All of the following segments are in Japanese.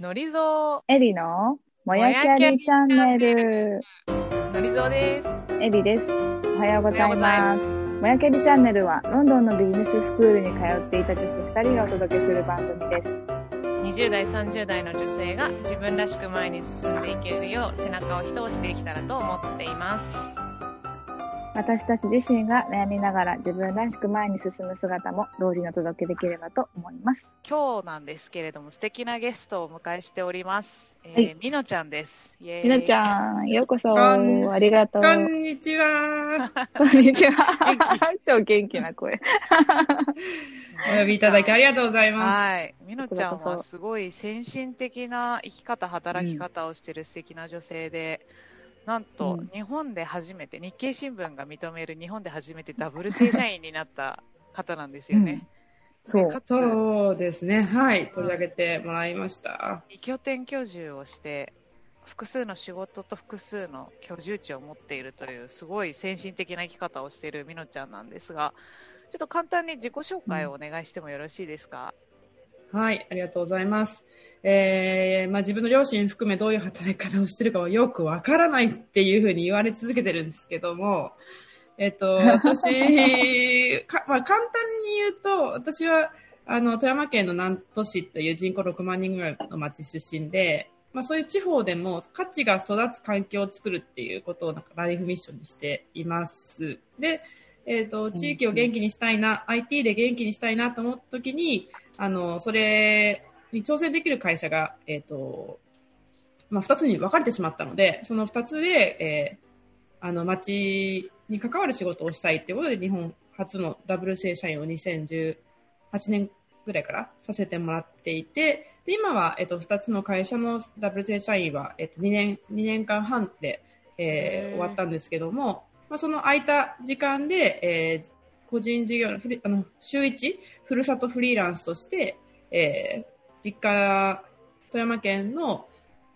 のりぞエリのもやきゃりチャンネル。う、のりぞうです。エリです。おはようございます。もやきゃりチャンネルはロンドンのビジネススクールに通っていた女子2人がお届けする番組です。20代、30代の女性が自分らしく前に進んでいけるよう背中を一押しできたらと思っています。私たち自身が悩みながら自分らしく前に進む姿も同時にお届けできればと思います。今日なんですけれども、素敵なゲストをお迎えしております。えーはいみのちゃんです。イエーイみのちゃん、ようこそ。ありがとう。こんにちは。こんにちは。超元気な声。お呼びいただきありがとうございまはい。みのちゃんはすごい先進的な生き方、働き方をしている素敵な女性で、なんとうん日本で初めて、日経新聞が認める日本で初めてダブル正社員になった方なんですよね。そう。そうですね。はい。取り上げてもらいました。二拠点居住をして、複数の仕事と複数の居住地を持っているという、すごい先進的な生き方をしているみのちゃんなんですが、ちょっと簡単に自己紹介をお願いしてもよろしいですか？はい。ありがとうございます。えー、まあ自分の両親含めどういう働き方をしてるかはよくわからないっていうふうに言われ続けてるんですけども、えっと、私、かまあ、簡単に言うと、私は、あの、富山県の南砺市という人口6万人ぐらいの町出身で、まあそういう地方でも価値が育つ環境を作るっていうことをなんかライフミッションにしています。で、えっ、と、地域を元気にしたいな、IT で元気にしたいなと思った時に、あの、それに挑戦できる会社が、えっ、と、まあ二つに分かれてしまったので、その二つで、えーあの、町に関わる仕事をしたいっていうことで、日本初のダブル正社員を2018年ぐらいからさせてもらっていて、で今は、えっと、二つの会社のダブル正社員は、えっと、2年、2年間半で、えへーー。終わったんですけども、まあ、その空いた時間で、えー個人事業のフリあの、週一、ふるさとフリーランスとして、えー実家、富山県の、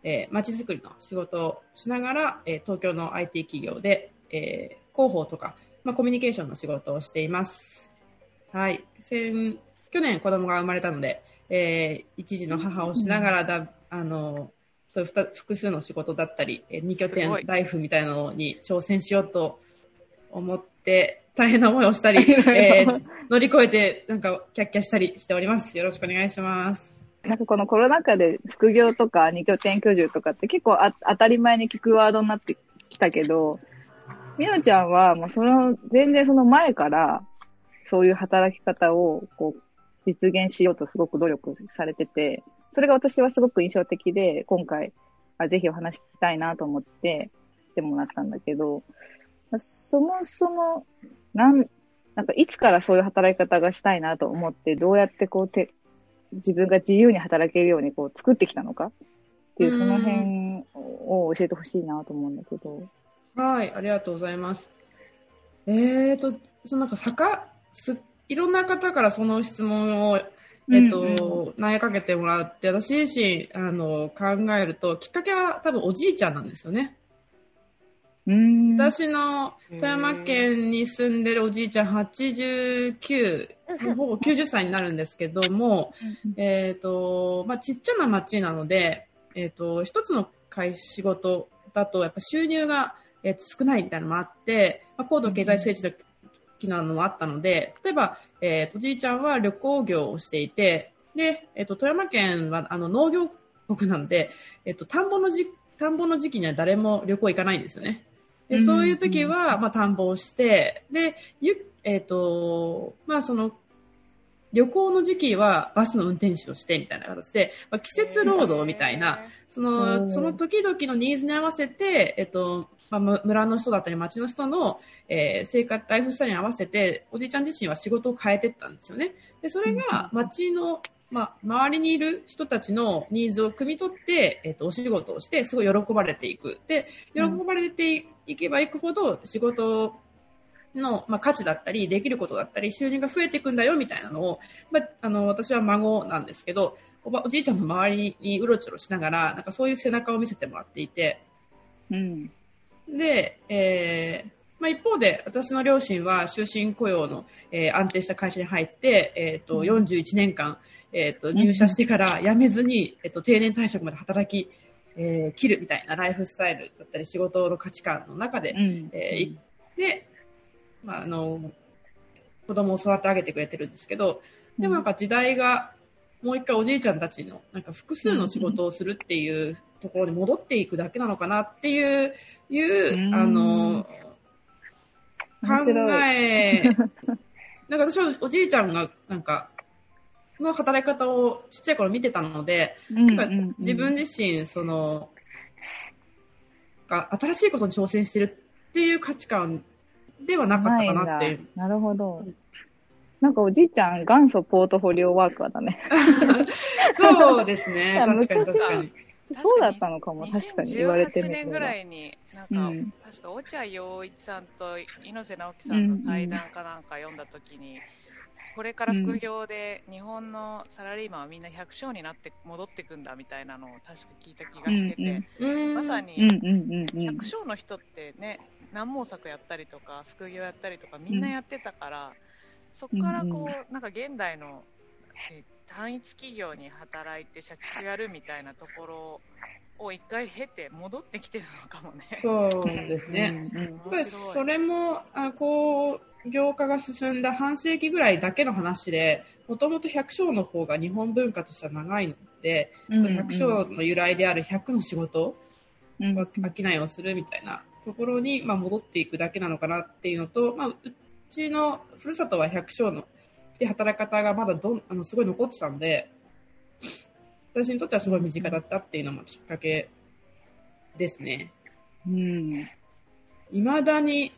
えー、街づくりの仕事をしながら、えー東京の IT 企業で、えー広報とか、まあ、コミュニケーションの仕事をしています。はい。先、去年子供が生まれたので、えー一児の母をしながらだ、あの、そういうふた複数の仕事だったり、えー二拠点ライフみたいなのに挑戦しようと思って、大変な思いをしたり、えー乗り越えて、なんか、キャッキャしたりしております。よろしくお願いします。なんかこのコロナ禍で副業とか二拠点居住とかって結構あ当たり前に聞くワードになってきたけど、みのちゃんはもうその、全然その前から、そういう働き方をこう実現しようとすごく努力されてて、それが私はすごく印象的で、今回、あぜひお話聞きたいなと思って来てもらったんだけど、そもそも、なん、なんかいつからそういう働き方がしたいなと思って、どうやってこうて、自分が自由に働けるようにこう作ってきたのか？っていう、うんその辺を教えてほしいなと思うんだけど。はい、ありがとうございます。えーと、そのなんか、さか、す、いろんな方からその質問を、えっと、うん投げかけてもらって、私自身、あの、考えると、きっかけは多分おじいちゃんなんですよね。うーん。私の富山県に住んでるおじいちゃん89、ほぼ90歳になるんですけども、えっ、と、まあ、ちっちゃな町なので、えっ、と、一つの会仕事だと、やっぱ収入が、えーと少ないみたいなのもあって、まあ、高度経済成長期なのもあったので、例えば、えーとおじいちゃんは旅行業をしていて、で、えっ、と、富山県は、あの、農業国なので、えっ、と、田んぼの時、田んぼの時期には誰も旅行行かないんですよね。で、うんそういう時は、まあ、田んぼをして、で、ゆ、えっ、と、まあ、その、旅行の時期はバスの運転手をしてみたいな形で、まあ、季節労働みたいな、そおの、ー。その時々のニーズに合わせて、えっと、まあ、む村の人だったり町の人の、えー生活、ライフスタイルに合わせて、おじいちゃん自身は仕事を変えてったんですよね。で、それが町の、まあ、周りにいる人たちのニーズを汲み取って、えっと、お仕事をして、すごい喜ばれていく。で、喜ばれていけばいくほど、仕事の、まあ、価値だったり、できることだったり、収入が増えていくんだよ、みたいなのを、まあ、あの、私は孫なんですけど、おば、おじいちゃんの周りにうろちょろしながら、なんかそういう背中を見せてもらっていて、うん。で、えーまあ、一方で、私の両親は終身雇用の、えー安定した会社に入って、えっ、と、うん41年間、えっ、と、入社してから辞めずに、えっ、と、定年退職まで働き、えー切るみたいなライフスタイルだったり仕事の価値観の中で、うん。えー行って、まあ、あの、子供を育て上げてくれてるんですけど、でもなんか時代が、もう一回おじいちゃんたちの、なんか複数の仕事をするっていうところに戻っていくだけなのかなっていう、いう、うん。あの、考え、なんか私はおじいちゃんが、なんか、の働き方をちっちゃい頃見てたので、うんうんうん自分自身、その、が新しいことに挑戦してるっていう価値観ではなかったかなってないんだなるほど。なんかおじいちゃん元祖ポートフォリオワーカーだね。そうですね。確かに昔確かに。そうだったのかも、確かに言われてみ2018れば年ぐら。いに、なんか、うん確か落合陽一さんと猪瀬直樹さんの対談かなんか読んだときに、これから副業で日本のサラリーマンはみんな100勝になって戻ってくんだみたいなのを確か聞いた気がしてて、うんまさにうんうんうんうん。100勝の人ってね、何毛作やったりとか、副業やったりとか、みんなやってたから、そこからこう、なんか現代のえ単一企業に働いて社畜やるみたいなところを一回経て戻ってきてるのかもね。そうですね。うんそれも、あこう、業界が進んだ半世紀ぐらいだけの話で、もともと百姓の方が日本文化としては長いので、うんうん百姓の由来である100の仕事、うん。商いをするみたいなところに、まあ、戻っていくだけなのかなっていうのと、まあ、うちのふるさとは百姓ので働き方がまだどんあのすごい残ってたので、私にとってはすごい身近だったっていうのもきっかけですね。うん。いまだに、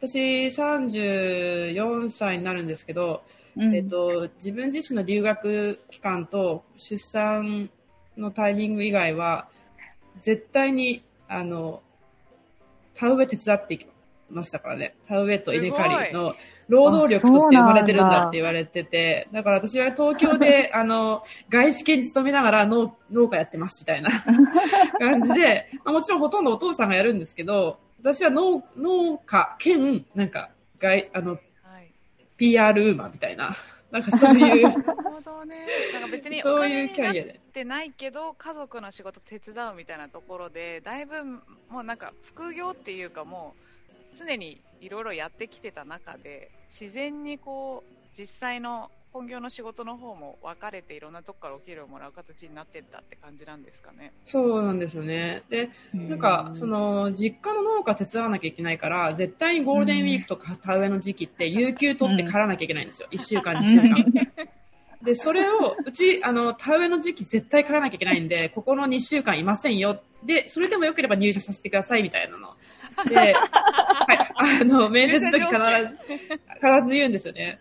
私34歳になるんですけど、うん。えっと、自分自身の留学期間と出産のタイミング以外は、絶対に、あの、田植え手伝っていきましたからね。田植えと稲刈りの労働力として生まれてるんだって言われてて、だから私は東京で、あの、外資系に勤めながら農農家やってますみたいな 感じで、まあ、もちろんほとんどお父さんがやるんですけど、私は農農家兼、なんか、外、あの、はい。PR ウーマンみたいな、なんかそういう、なるほどね。なんか別にお そうい金になっうキャリアで。てないけど、家族の仕事手伝うみたいなところで、だいぶもうなんか副業っていうかもう、常にいろいろやってきてた中で、自然にこう、実際の本業の仕事の方も分かれていろんなとこからお給料をもらう形になってったって感じなんですかね。そうなんですよね。で、なんか、その、実家の農家手伝わなきゃいけないから、絶対にゴールデンウィークとか田植えの時期って、有給取って狩らなきゃいけないんですよ。1週間、2週間。で、それを、うち、あの、田植えの時期絶対狩らなきゃいけないんで、ここの2週間いませんよ。で、それでもよければ入社させてください、みたいなの。で、はい、あの、面接の時必ず、必ず言うんですよね。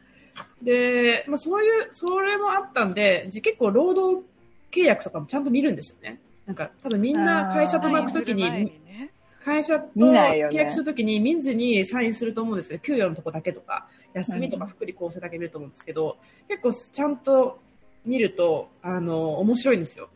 で、まあ、そういう、それもあったんで、じ結構労働契約とかもちゃんと見るんですよね。なんか、多分みんな会社と巻くときに、前ね会社と契約するときに見ずにサインすると思うんですよ。給与のとこだけとか、休みとか福利厚生だけ見ると思うんですけど、結構ちゃんと見ると、あの、面白いんですよ。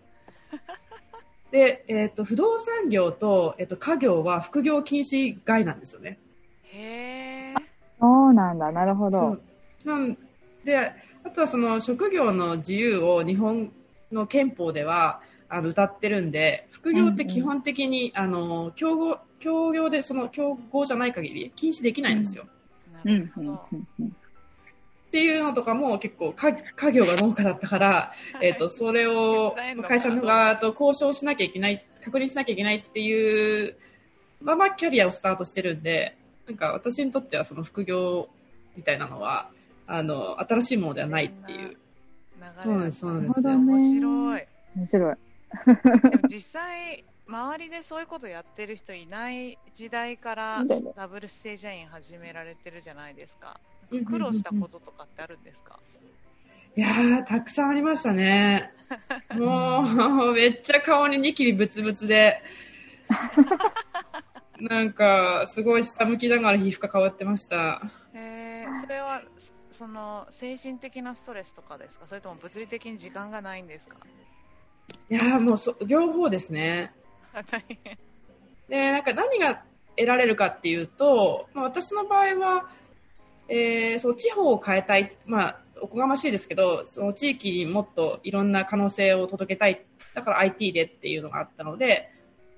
で、えっ、と、不動産業と、えっ、と、家業は副業禁止外なんですよね。へー。そうなんだ、なるほそど。うなんで、あとはその職業の自由を日本の憲法ではあの歌ってるんで、副業って基本的に、あの競合協業でその競合じゃない限り禁止できないんですよ。うん。っていうのとかも結構家家業が農家だったから、えっ、と、それを会社の側と交渉しなきゃいけない、確認しなきゃいけないっていうままキャリアをスタートしてるんで、なんか私にとってはその副業みたいなのは、あの、新しいものではないっていう。流れそうなんです、そうなんです面白い。面白い。でも実際、周りでそういうことやってる人いない時代からダブル正社員始められてるじゃないですか。うん苦労したこととかってあるんですか？いやー、たくさんありましたね。もう、めっちゃ顔にニキビブツブツで、なんか、すごい下向きながら皮膚が変わってました。えー、それは、その、精神的なストレスとかですか？それとも物理的に時間がないんですか？いやー、もうそ、両方ですね。で、なんか何が得られるかっていうと、まあ、私の場合は、えー、そう、地方を変えたい。まあ、おこがましいですけど、その地域にもっといろんな可能性を届けたい。だから IT でっていうのがあったので、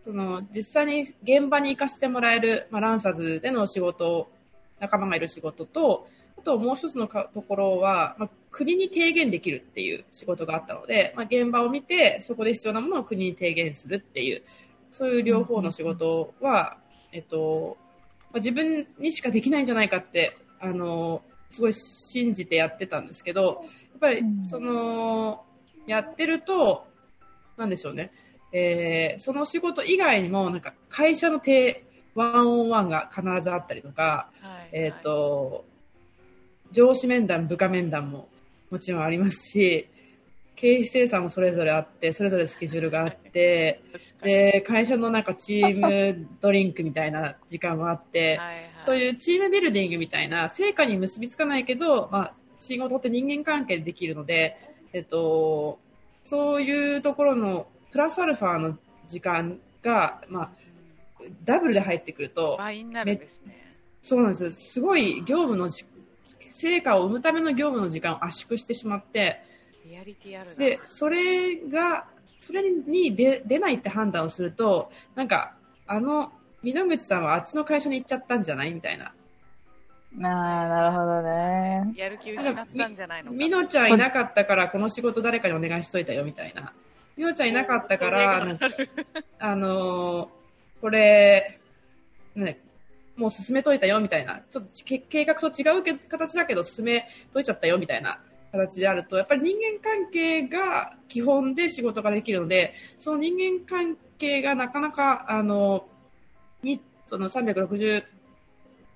その実際に現場に行かせてもらえる、まあ、ランサズでの仕事、仲間がいる仕事と、あともう一つのかところは、まあ、国に提言できるっていう仕事があったので、まあ、現場を見て、そこで必要なものを国に提言するっていう、そういう両方の仕事は、えっと、まあ、自分にしかできないんじゃないかって、あの、すごい信じてやってたんですけど、やっぱり、その、やってると、なんでしょうね。えー、その仕事以外にも、なんか会社の手、ワンオンワンが必ずあったりとか、はい、えっ、ー、と、上司面談、部下面談ももちろんありますし、経費生産もそれぞれあって、それぞれスケジュールがあって、で、会社のなんかチームドリンクみたいな時間もあって、はいはい、そういうチームビルディングみたいな、成果に結びつかないけど、まあ、仕事って人間関係でできるので、えっと、そういうところのプラスアルファの時間が、まあ、ダブルで入ってくると、倍になるんですね。そうなんです。すごい業務の成果を生むための業務の時間を圧縮してしまって、リアリティあるで、それが、それに出出ないって判断をすると、なんか、あの、美濃口さんはあっちの会社に行っちゃったんじゃないみたいな。ああ、なるほどね。やる気失ったんじゃないのか。みのちゃんいなかったから、この仕事誰かにお願いしといたよ、みたいな。みのちゃんいなかったから、なんか、あのー、これ、ね、もう進めといたよ、みたいな。ちょっと計画と違う形だけど、進めといちゃったよ、みたいな。形であると、やっぱり人間関係が基本で仕事ができるので、その人間関係がなかなか、あの、に、その365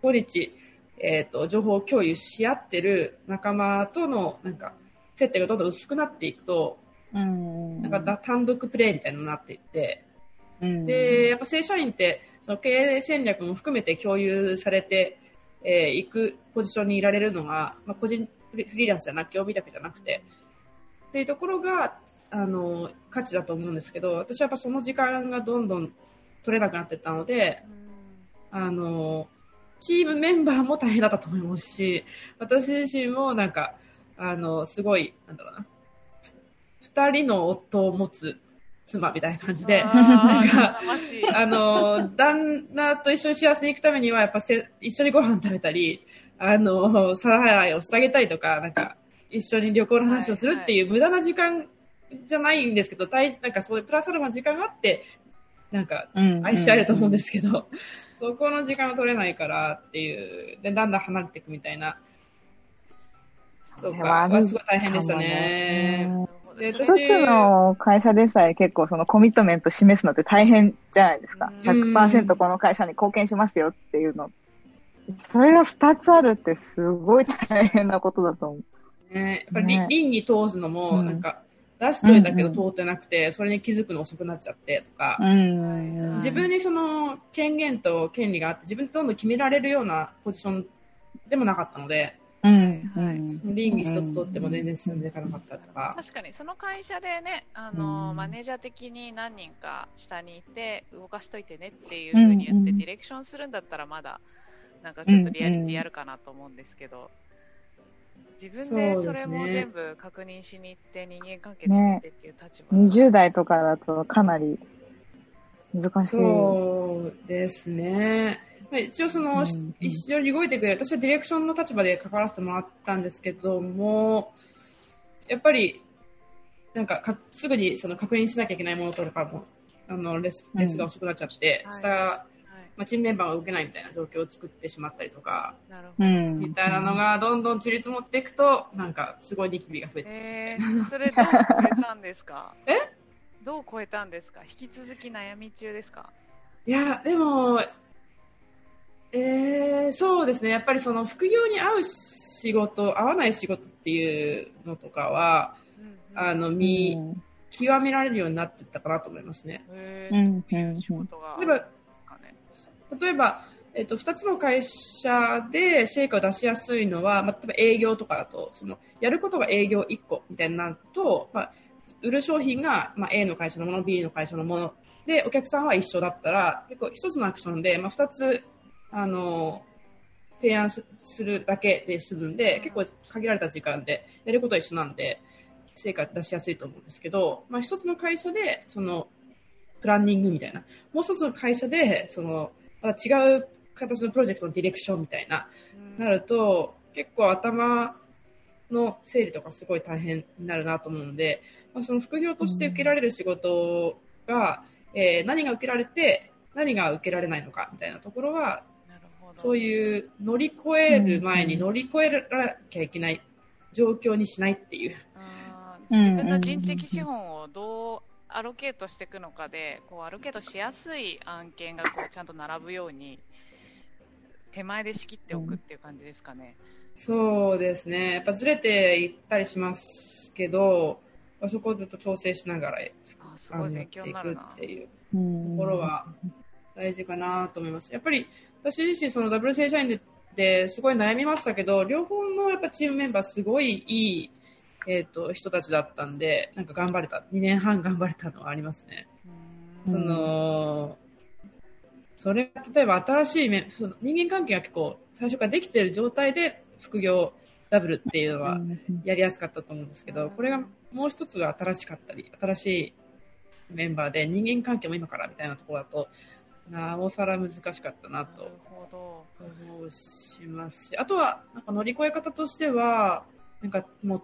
日、えっ、ー、と、情報共有し合ってる仲間との、なんか、接点がどんどん薄くなっていくと、うん、なんか単独プレイみたいになっていって、うん、で、やっぱ正社員って、その経営戦略も含めて共有されてい、えー、くポジションにいられるのが、まあ、個人フリーランスじゃなくて、帯だけじゃなくて、っていうところが、あの、価値だと思うんですけど、私はやっぱその時間がどんどん取れなくなっていったので、あの、チームメンバーも大変だったと思いますし、私自身もなんか、あの、すごい、なんだろうな、二人の夫を持つ妻みたいな感じで、なんか、あの、旦那と一緒に幸せに行くためには、やっぱせ一緒にご飯食べたり、あの、皿洗いをしてあげたりとか、なんか、一緒に旅行の話をするっていう無駄な時間じゃないんですけど、大なんかそういうプラスアルファの時間があって、なんか、愛し合えると思うんですけど、そこの時間を取れないからっていう、で、だんだん離れていくみたいな。そうか、すごい大変でしたね。一つの会社でさえ結構そのコミットメント示すのって大変じゃないですか。100%この会社に貢献しますよっていうの。それが2つあるってすごい大変なことだと思う。ねやっぱり、ね、倫に通すのも、なんか、出しといたけど通ってなくて、うんうん、それに気づくの遅くなっちゃってとか、うんうん、自分にその権限と権利があって、自分でどんどん決められるようなポジションでもなかったので、うんはい、倫理一つ取っても全然進んでいかなかったとか。確かに、その会社でね、あの、うん、マネージャー的に何人か下にいて、動かしといてねっていうふうに言って、ディレクションするんだったらまだ、なんかちょっとリアリティあるかなと思うんですけど、自分でそれも全部確認しに行って人間関係作ってっていう立場、ね、20代とかだとかなり難しい。そうですね。一応その、うん、一緒に動いてくれる、私はディレクションの立場で関わらせてもらったんですけども、やっぱり、なんかかすぐにその確認しなきゃいけないものとかも、あのレスレスが遅くなっちゃって、うん、下まあ、チームメンバーが動けないみたいな状況を作ってしまったりとか、なるほど。みたいなのがどんどん散り積もっていくと、なんかすごいニキビが増えて。えー、それどう超えたんですか？え？どう超えたんですか？引き続き悩み中ですか？いや、でも、えー、そうですね。やっぱりその副業に合う仕事、合わない仕事っていうのとかは、うんうん、あの、見、うん、極められるようになっていったかなと思いますね。仕事が。例えば、例えば、えっと、2つの会社で成果を出しやすいのは、まあ、例えば営業とかだと、その、やることが営業1個みたいになると、まあ、売る商品が、まあ、A の会社のもの、B の会社のもの、で、お客さんは一緒だったら、結構1つのアクションで、まあ、2つ、あの、提案するだけで済むんで、結構限られた時間でやることは一緒なんで、成果出しやすいと思うんですけど、まあ一つの会社で、その、プランニングみたいな、もう一つの会社で、その、また違う形のプロジェクトのディレクションみたいな、なると、結構頭の整理とかすごい大変になるなと思うので、まあ、その副業として受けられる仕事が、えー、何が受けられて、何が受けられないのかみたいなところは、そういう乗り越える前に乗り越えなきゃいけない状況にしないっていう。自分の人的資本をどうアロケートしていくのかで、こうアロケートしやすい案件がこうちゃんと並ぶように、手前で仕切っておくっていう感じですかね。そうですね。やっぱずれていったりしますけど、そこをずっと調整しながら、あすごい勉強になるな。っていうところは大事かなと思います。やっぱり私自身そのダブル正社員でですごい悩みましたけど、両方のやっぱチームメンバーすごいいい、えっ、ー、と、人たちだったんで、なんか頑張れた。2年半頑張れたのはありますね。その、それ例えば新しい面、その人間関係が結構最初からできている状態で副業ダブルっていうのはやりやすかったと思うんですけど、これがもう一つが新しかったり、新しいメンバーで人間関係も今からみたいなところだと、なおさら難しかったなと思うしますし、あとはなんか乗り越え方としては、なんかもう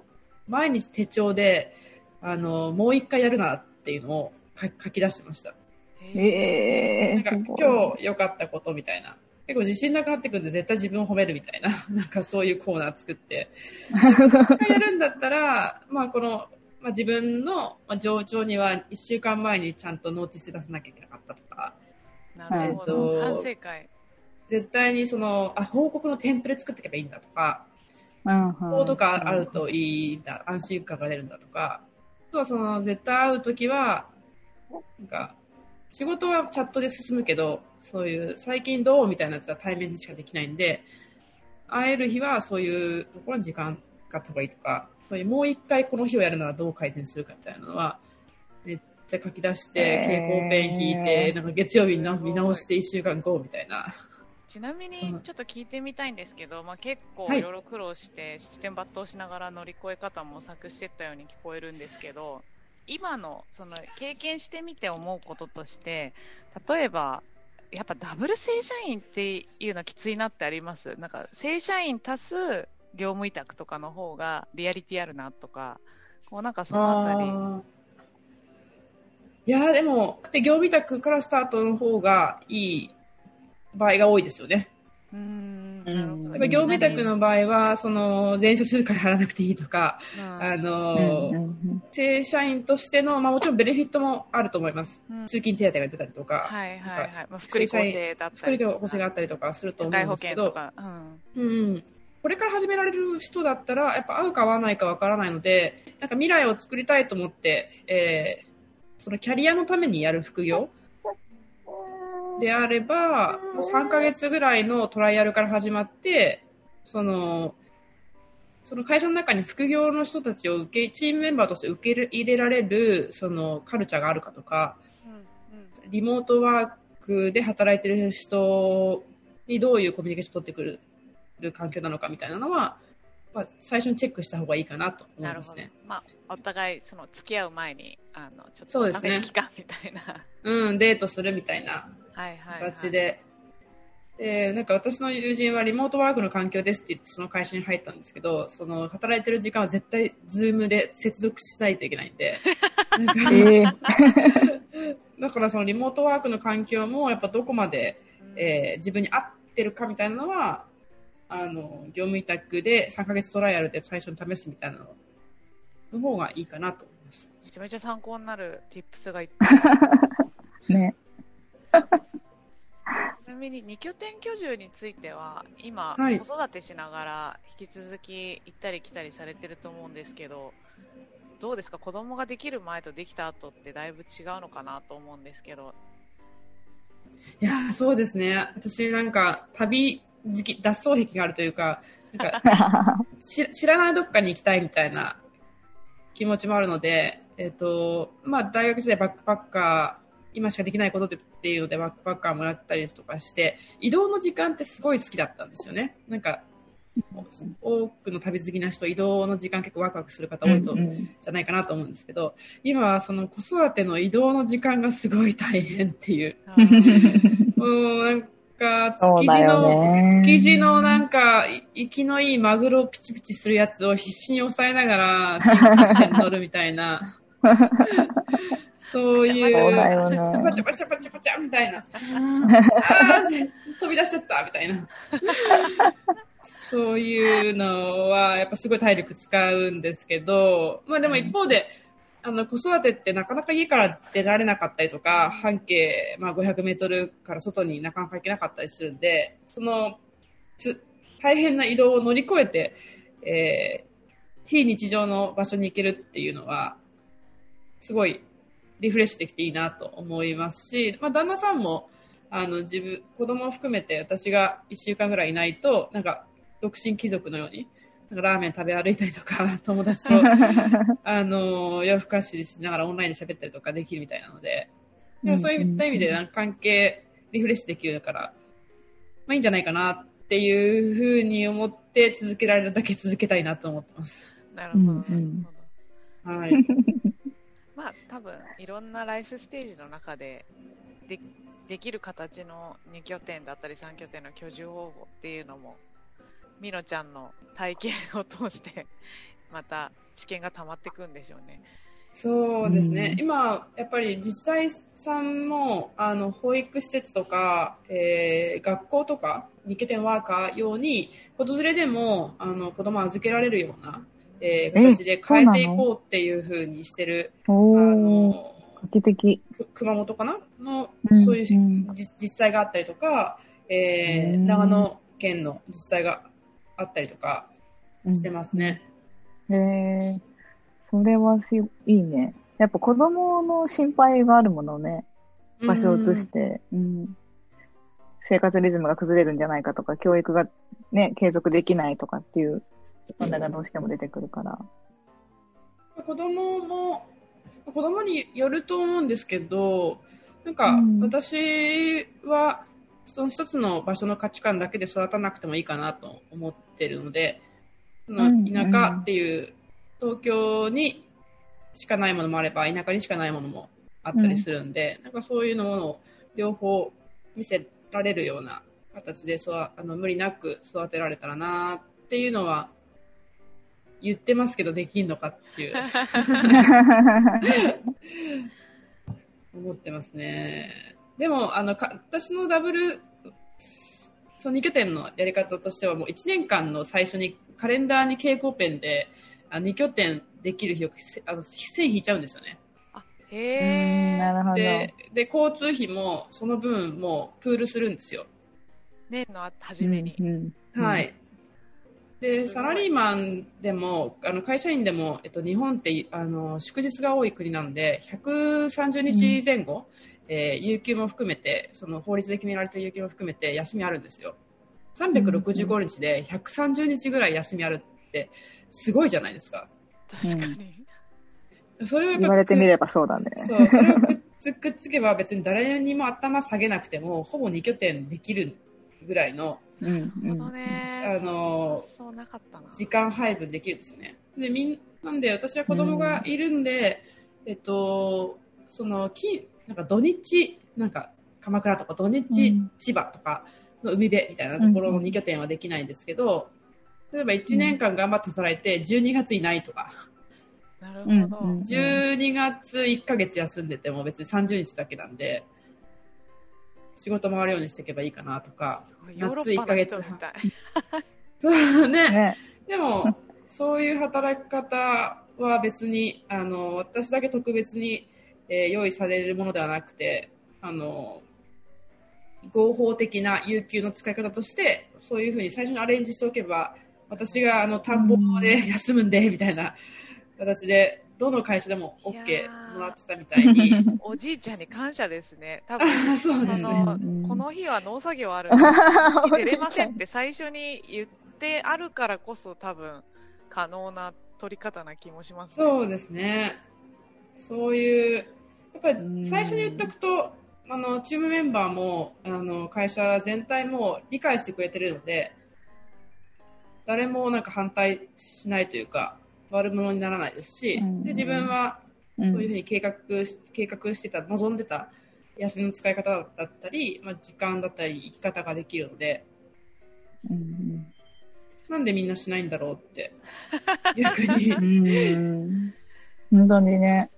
毎日手帳で、あの、もう一回やるなっていうのを書き出してました。えー、なんか今日良かったことみたいな。結構自信なくなってくるんで絶対自分を褒めるみたいな、なんかそういうコーナー作って。やるんだったら、まあこの、まあ自分の上長には1週間前にちゃんとノーティス出さなきゃいけなかったとか。なるほど。えっと、反省会。絶対にその、あ、報告のテンプレ作っていけばいいんだとか、こうとかあるといいんだ、安心感が出るんだとか、あとはその、絶対会うときは、なんか、仕事はチャットで進むけど、そういう最近どうみたいなやつは対面でしかできないんで、会える日はそういうところに時間があった方がいいとか、そういうもう一回この日をやるならどう改善するかみたいなのは、ちゃ書き出して、蛍光ペン引いて、なんか月曜日に見直して1週間後みたいな。ちなみにちょっと聞いてみたいんですけど、まあ、結構い。ろいろ苦労して、視点抜刀しながら乗り越え方も模索していったように聞こえるんですけど、今のその経験してみて思うこととして例えばやっぱダブル正社員っていうのはきついなってあります？なんか正社員足す業務委託とかの方がリアリティあるなとかこうなんかそのあたりいやでも業務委託からスタートの方がいい場合が多いですよね。うん。業務委託の場合は、その、前処するから払わなくていいとか、あ。の、正社員としての、まあもちろんベネフィットもあると思います。通勤手当が出たりとか、はいはいはい。まあ、福利厚生だったり福利厚生があったりとかすると思うんですけど、うん。これから始められる人だったら、やっぱ合うか合わないかわからないので、なんか未来を作りたいと思って、えー、そのキャリアのためにやる副業であれば、もう3ヶ月ぐらいのトライアルから始まって、その、その会社の中に副業の人たちを受け、チームメンバーとして受け入れられる、そのカルチャーがあるかとか、リモートワークで働いてる人にどういうコミュニケーション取ってくる環境なのかみたいなのは、まあ、最初にチェックした方がいいかなと思いますね。まあ、お互い、その、付き合う前に、あの、ちょっと、試し期間みたいな。うん、デートするみたいな形で。で、なんか私の友人はリモートワークの環境ですって言ってその会社に入ったんですけど、その働いてる時間は絶対ズームで接続しないといけないんで。だからそのリモートワークの環境もやっぱどこまで、えー、自分に合ってるかみたいなのは、あの、業務委託で3ヶ月トライアルで最初に試すみたいなのの方がいいかなと思います。めちゃめちゃ参考になる tips がいっぱい。ね。ちなみに2拠点居住については今、はい、子育てしながら引き続き行ったり来たりされてると思うんですけどどうですか？子供ができる前とできた後ってだいぶ違うのかなと思うんですけどいやそうですね私なんか旅好き脱走癖があるというかなんか 知らないどっかに行きたいみたいな気持ちもあるので、えっ、ー、とまあ、大学時代バックパッカー今しかできないことっていうのでバックパッカーもらったりとかして、移動の時間ってすごい好きだったんですよね。なんか、多くの旅好きな人、移動の時間結構ワクワクする方多いと、じゃないかなと思うんですけど、今はその子育ての移動の時間がすごい大変っていう。もうなんか、築地の、築地のなんか、い生きのいいマグロをピチピチするやつを必死に抑えながら、新幹線に乗るみたいな。そういう、パチャパチャパチャパチャみたいな。あー飛び出しちゃったみたいな。そういうのは、やっぱすごい体力使うんですけど、まあでも一方で、あの、子育てってなかなか家から出られなかったりとか、半径、まあ、500メートルから外になかなか行けなかったりするんで、その、つ大変な移動を乗り越えて、えー非日常の場所に行けるっていうのは、すごいリフレッシュできていいなと思いますし、まあ、旦那さんも、あの、自分、子供を含めて私が1週間ぐらいいないと、なんか、独身貴族のように、なんかラーメン食べ歩いたりとか、友達と、あの、夜更かししながらオンラインで喋ったりとかできるみたいなので、でもそういった意味でなんか関係、リフレッシュできるから、まあいいんじゃないかなっていうふうに思って続けられるだけ続けたいなと思ってます。なるほど、うんうんなるほど。はい。まあ、多分いろんなライフステージの中ででできる形の2拠点だったり3拠点の居住方法っていうのも、みのちゃんの体験を通して、また知見が溜まっていくんでしょうね。そうですね、うん。今、やっぱり自治体さんもあの保育施設とか、えー学校とか、2拠点ワーカー用に、子連れでもあの子供を預けられるような、えー形で変えていこうっていうふうにしてる、あの画期的。く熊本かな？の、うんそういううん自自治体があったりとか、えーうん。長野県の自治体があったりとかうんしてますね。へえ、それはしいいね。やっぱ子供の心配があるものね。場所を移して、うん生活リズムが崩れるんじゃないかとか、教育がね、継続できないとかっていう問題がどうしても出てくるから。子供も、子供によると思うんですけど、なんかうん私はその一つの場所の価値観だけで育たなくてもいいかなと思ってるので、そのうん田舎っていう東京にしかないものもあれば田舎にしかないものもあったりするんで、なんかそういうのを両方見せられるような形でそわあの無理なく育てられたらなっていうのは言ってますけどできんのかっていう 思ってますね。でも、あの、か私のダブル、その2拠点のやり方としては、もう1年間の最初にカレンダーに蛍光ペンで、あ2拠点できる日をせあの線引いちゃうんですよね。あ、うへなるほど。で、で、交通費もその分もうプールするんですよ。年の初めに。うんうんはい。で、サラリーマンでも、あの会社員でも、えっと、日本ってあの祝日が多い国なんで、130日前後、えー有給も含めて、その法律で決められた有給も含めて休みあるんですよ。365日で130日ぐらい休みあるって、すごいじゃないですか。確かに。それをやっぱ言われてみればそうだね。そう、それをくっつ くっつけば別に誰にも頭下げなくても、ほぼ2拠点できるぐらいの、うんうんね。あの。時間配分できるんですよね。で、みんなんで、私は子供がいるんで、えっと、その、き、なんか土日、なんか、鎌倉とか土日、うん。千葉とかの海辺みたいなところの2拠点はできないんですけど、例えば1年間頑張って働いて、12月いないとか、なるほど。うんうん12月1ヶ月休んでても別に30日だけなんで、仕事回るようにしていけばいいかなとか、すごい。ヨーロッパの人みたい。ね、ね。でも、そういう働き方は別に、あの、私だけ特別に、えー用意されるものではなくて、あの、合法的な有給の使い方として、そういうふうに最初にアレンジしておけば、私があの田んぼで休むんで、みたいな形で、どの会社でも OK ーもらってたみたいに。おじいちゃんに感謝ですね。多あ分 そうですね。あのうんこの日は農作業ある 出れませんって最初に言ってあるからこそ多分可能な取り方な気もしますね。そうですね。そういうやっぱり最初に言っとくと、あの、チームメンバーも、あの、会社全体も理解してくれてるので、誰もなんか反対しないというか、悪者にならないですし、で、自分はそういうふうに計画し、計画してた、望んでた休みの使い方だったり、まあ、時間だったり生き方ができるので、うん、なんでみんなしないんだろうって、逆に。うん本当にね。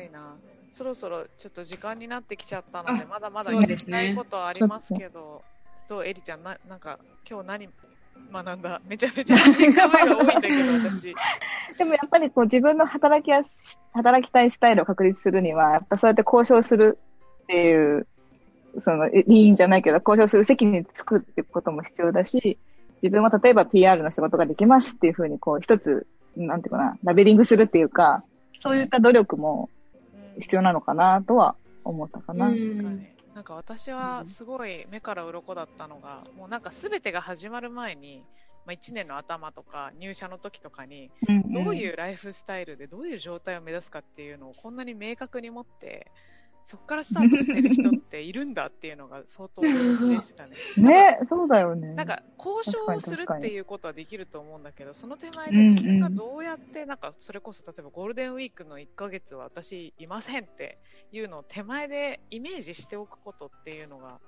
いな。そろそろちょっと時間になってきちゃったので、まだまだ聞きたいことはありますけど、どう、エリちゃん、ななんか、今日何学んだ？めちゃめちゃ変化が多いんだけど、私。でもやっぱりこう自分の働きや働きたいスタイルを確立するには、やっぱそうやって交渉するっていう、その、いいんじゃないけど、交渉する責任つくってことも必要だし、自分は例えば PR の仕事ができますっていうふうに、こう一つ、なんていうかな、ラベリングするっていうか、そういった努力も必要なのかなとは思ったかな。うん、なんか私はすごい目から鱗だったのが、もうなんか全てが始まる前に、まあ、1年の頭とか入社の時とかに、どういうライフスタイルでどういう状態を目指すかっていうのをこんなに明確に持って、そこからスタートしてる人っているんだっていうのが相当 驚でしたね。ね、そうだよね。なんか交渉をするっていうことはできると思うんだけど、その手前で自分がどうやって、なんかそれこそ例えばゴールデンウィークの1ヶ月は私いませんっていうのを手前でイメージしておくことっていうのが、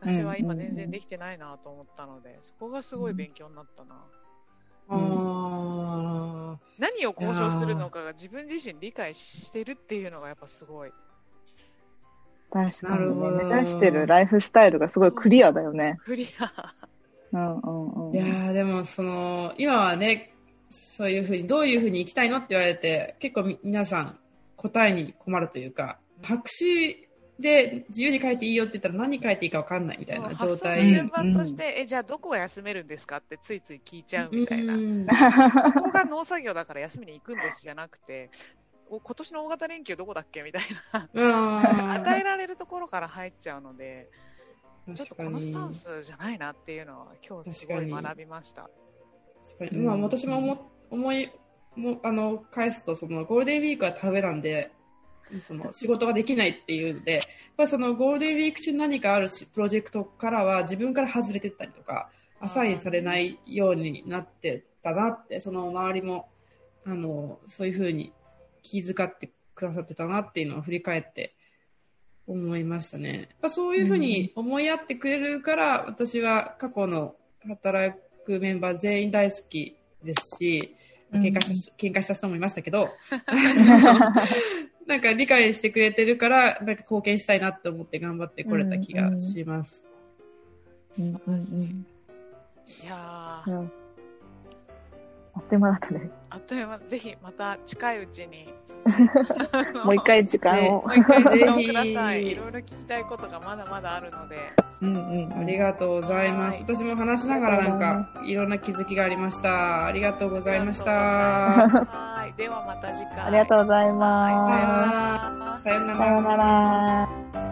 私は今全然できてないなと思ったので、そこがすごい勉強になったな。うん、何を交渉するのかが自分自身理解してるっていうのがやっぱすごい。確かにね。目指してるライフスタイルがすごいクリアだよね。クリア。うんうんうん。いやでもその、今はね、そういうふうに、どういうふうに行きたいのって言われて、結構皆さん答えに困るというか、白紙で自由に書いていいよって言ったら何書いていいか分かんないみたいな状態。順番として、うん、え、じゃあどこが休めるんですかってついつい聞いちゃうみたいな。ここが農作業だから休みに行くんですじゃなくて、今年の大型連休どこだっけみたいな。与えられるところから入っちゃうので、ちょっとこのスタンスじゃないなっていうのは今日すごい学びました。まあ、私も思思いもあの返すとそのゴールデンウィークは田植えなんでその仕事ができないっていうのでやっぱそのゴールデンウィーク中に何かあるしプロジェクトからは自分から外れてったりとかアサインされないようになってたなってその周りもあのそういうふうに気遣ってくださってたなっていうのを振り返って思いましたね。そういうふうに思いやってくれるから、私は過去の働くメンバー全員大好きですし、喧嘩した、喧嘩した人もいましたけど、なんか理解してくれてるから、なんか貢献したいなって思って頑張ってこれた気がします。うん。うん。うん、いやー、あっという間だったね。あっという間、ぜひまた近いうちに。もう一回時間を。もう一回時間をください。いろいろ聞きたいことがまだまだあるので。うんうん、ありがとうございます。私も話しながらなんか、いろんな気づきがありました。ありがとうございました。はい。ではまた次回。ありがとうございます。さよなら。さよなら。